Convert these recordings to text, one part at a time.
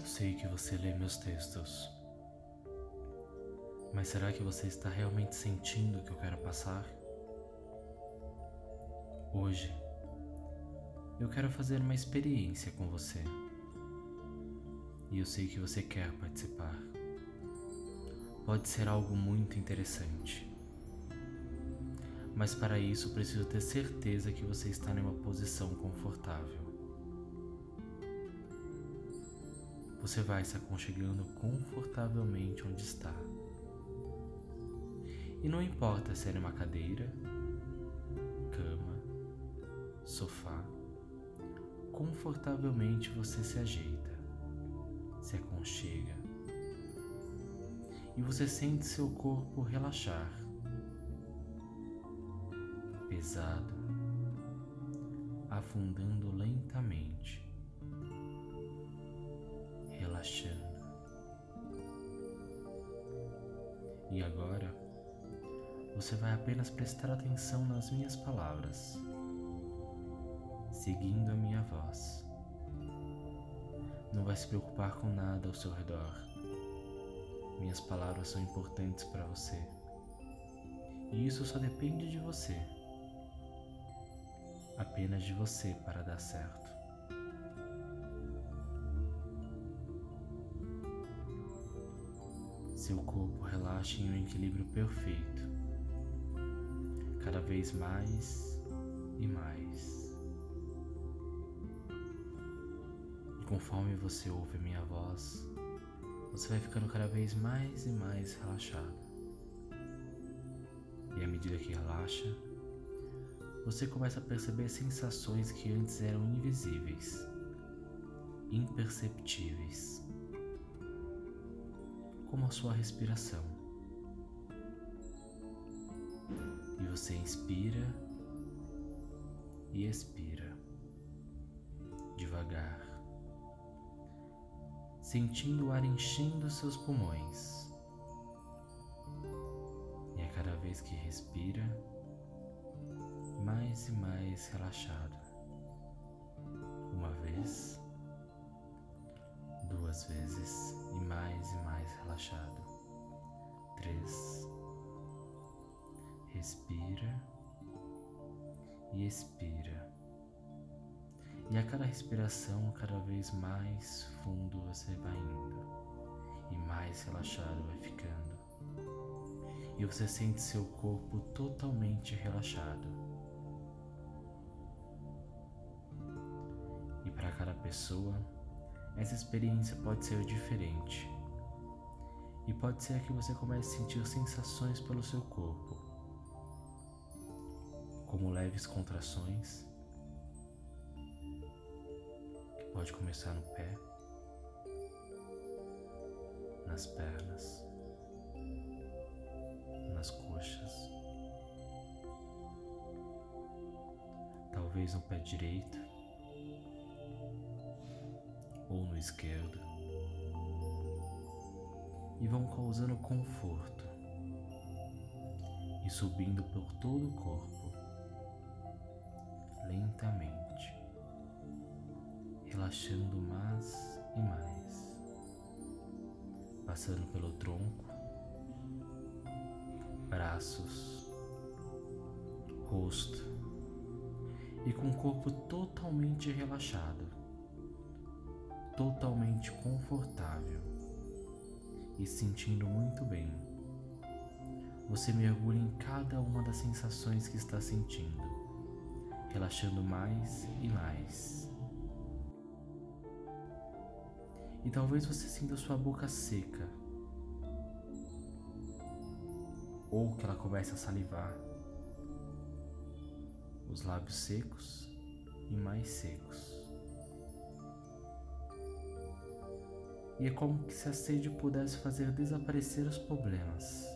Eu sei que você lê meus textos, mas será que você está realmente sentindo o que eu quero passar? Hoje, eu quero fazer uma experiência com você e eu sei que você quer participar. Pode ser algo muito interessante, mas para isso preciso ter certeza que você está em uma posição confortável. Você vai se aconchegando confortavelmente onde está. E não importa se é numa cadeira, cama, sofá, confortavelmente você se ajeita, se aconchega. E você sente seu corpo relaxar, pesado, afundando lentamente relaxando. E agora, você vai apenas prestar atenção nas minhas palavras, seguindo a minha voz. Não vai se preocupar com nada ao seu redor. Minhas palavras são importantes para você. E isso só depende de você. Apenas de você para dar certo. Seu corpo relaxa em um equilíbrio perfeito, cada vez mais e mais. E conforme você ouve a minha voz, você vai ficando cada vez mais e mais relaxado. E à medida que relaxa, você começa a perceber sensações que antes eram invisíveis, imperceptíveis como a sua respiração. E você inspira e expira devagar, sentindo o ar enchendo seus pulmões. E a cada vez que respira, mais e mais relaxado. Uma vez, duas vezes mais e mais relaxado. Três. Respira e expira. E a cada respiração, cada vez mais fundo você vai indo e mais relaxado vai ficando. E você sente seu corpo totalmente relaxado. E para cada pessoa, essa experiência pode ser diferente. E pode ser que você comece a sentir sensações pelo seu corpo, como leves contrações, que pode começar no pé, nas pernas, nas coxas, talvez no pé direito ou no esquerdo e vão causando conforto e subindo por todo o corpo lentamente, relaxando mais e mais, passando pelo tronco, braços, rosto e com o corpo totalmente relaxado totalmente confortável e sentindo muito bem. Você mergulha em cada uma das sensações que está sentindo, relaxando mais e mais. E talvez você sinta sua boca seca, ou que ela comece a salivar, os lábios secos e mais secos. E é como se a sede pudesse fazer desaparecer os problemas.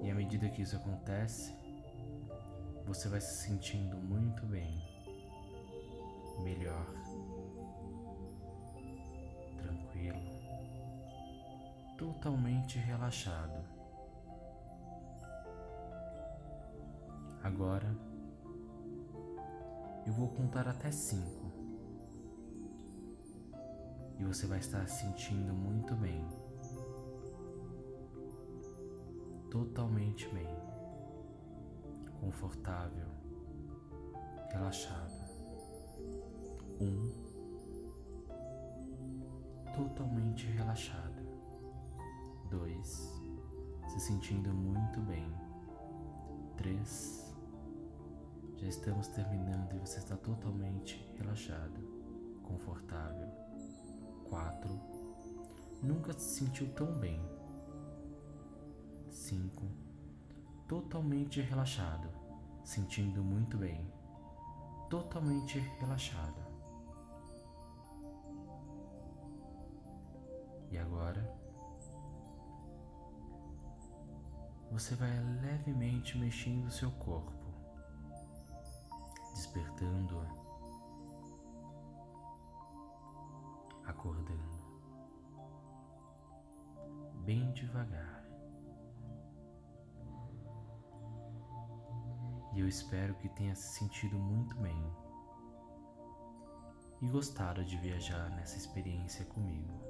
E à medida que isso acontece, você vai se sentindo muito bem, melhor, tranquilo, totalmente relaxado. Agora eu vou contar até cinco e você vai estar se sentindo muito bem. Totalmente bem, confortável, relaxado. Um, totalmente relaxado. Dois, se sentindo muito bem. Três, já estamos terminando e você está totalmente relaxado, confortável. 4. Nunca se sentiu tão bem. 5. Totalmente relaxado, sentindo muito bem. Totalmente relaxado. E agora, você vai levemente mexendo seu corpo, despertando-a acordando bem devagar. E eu espero que tenha se sentido muito bem e gostado de viajar nessa experiência comigo.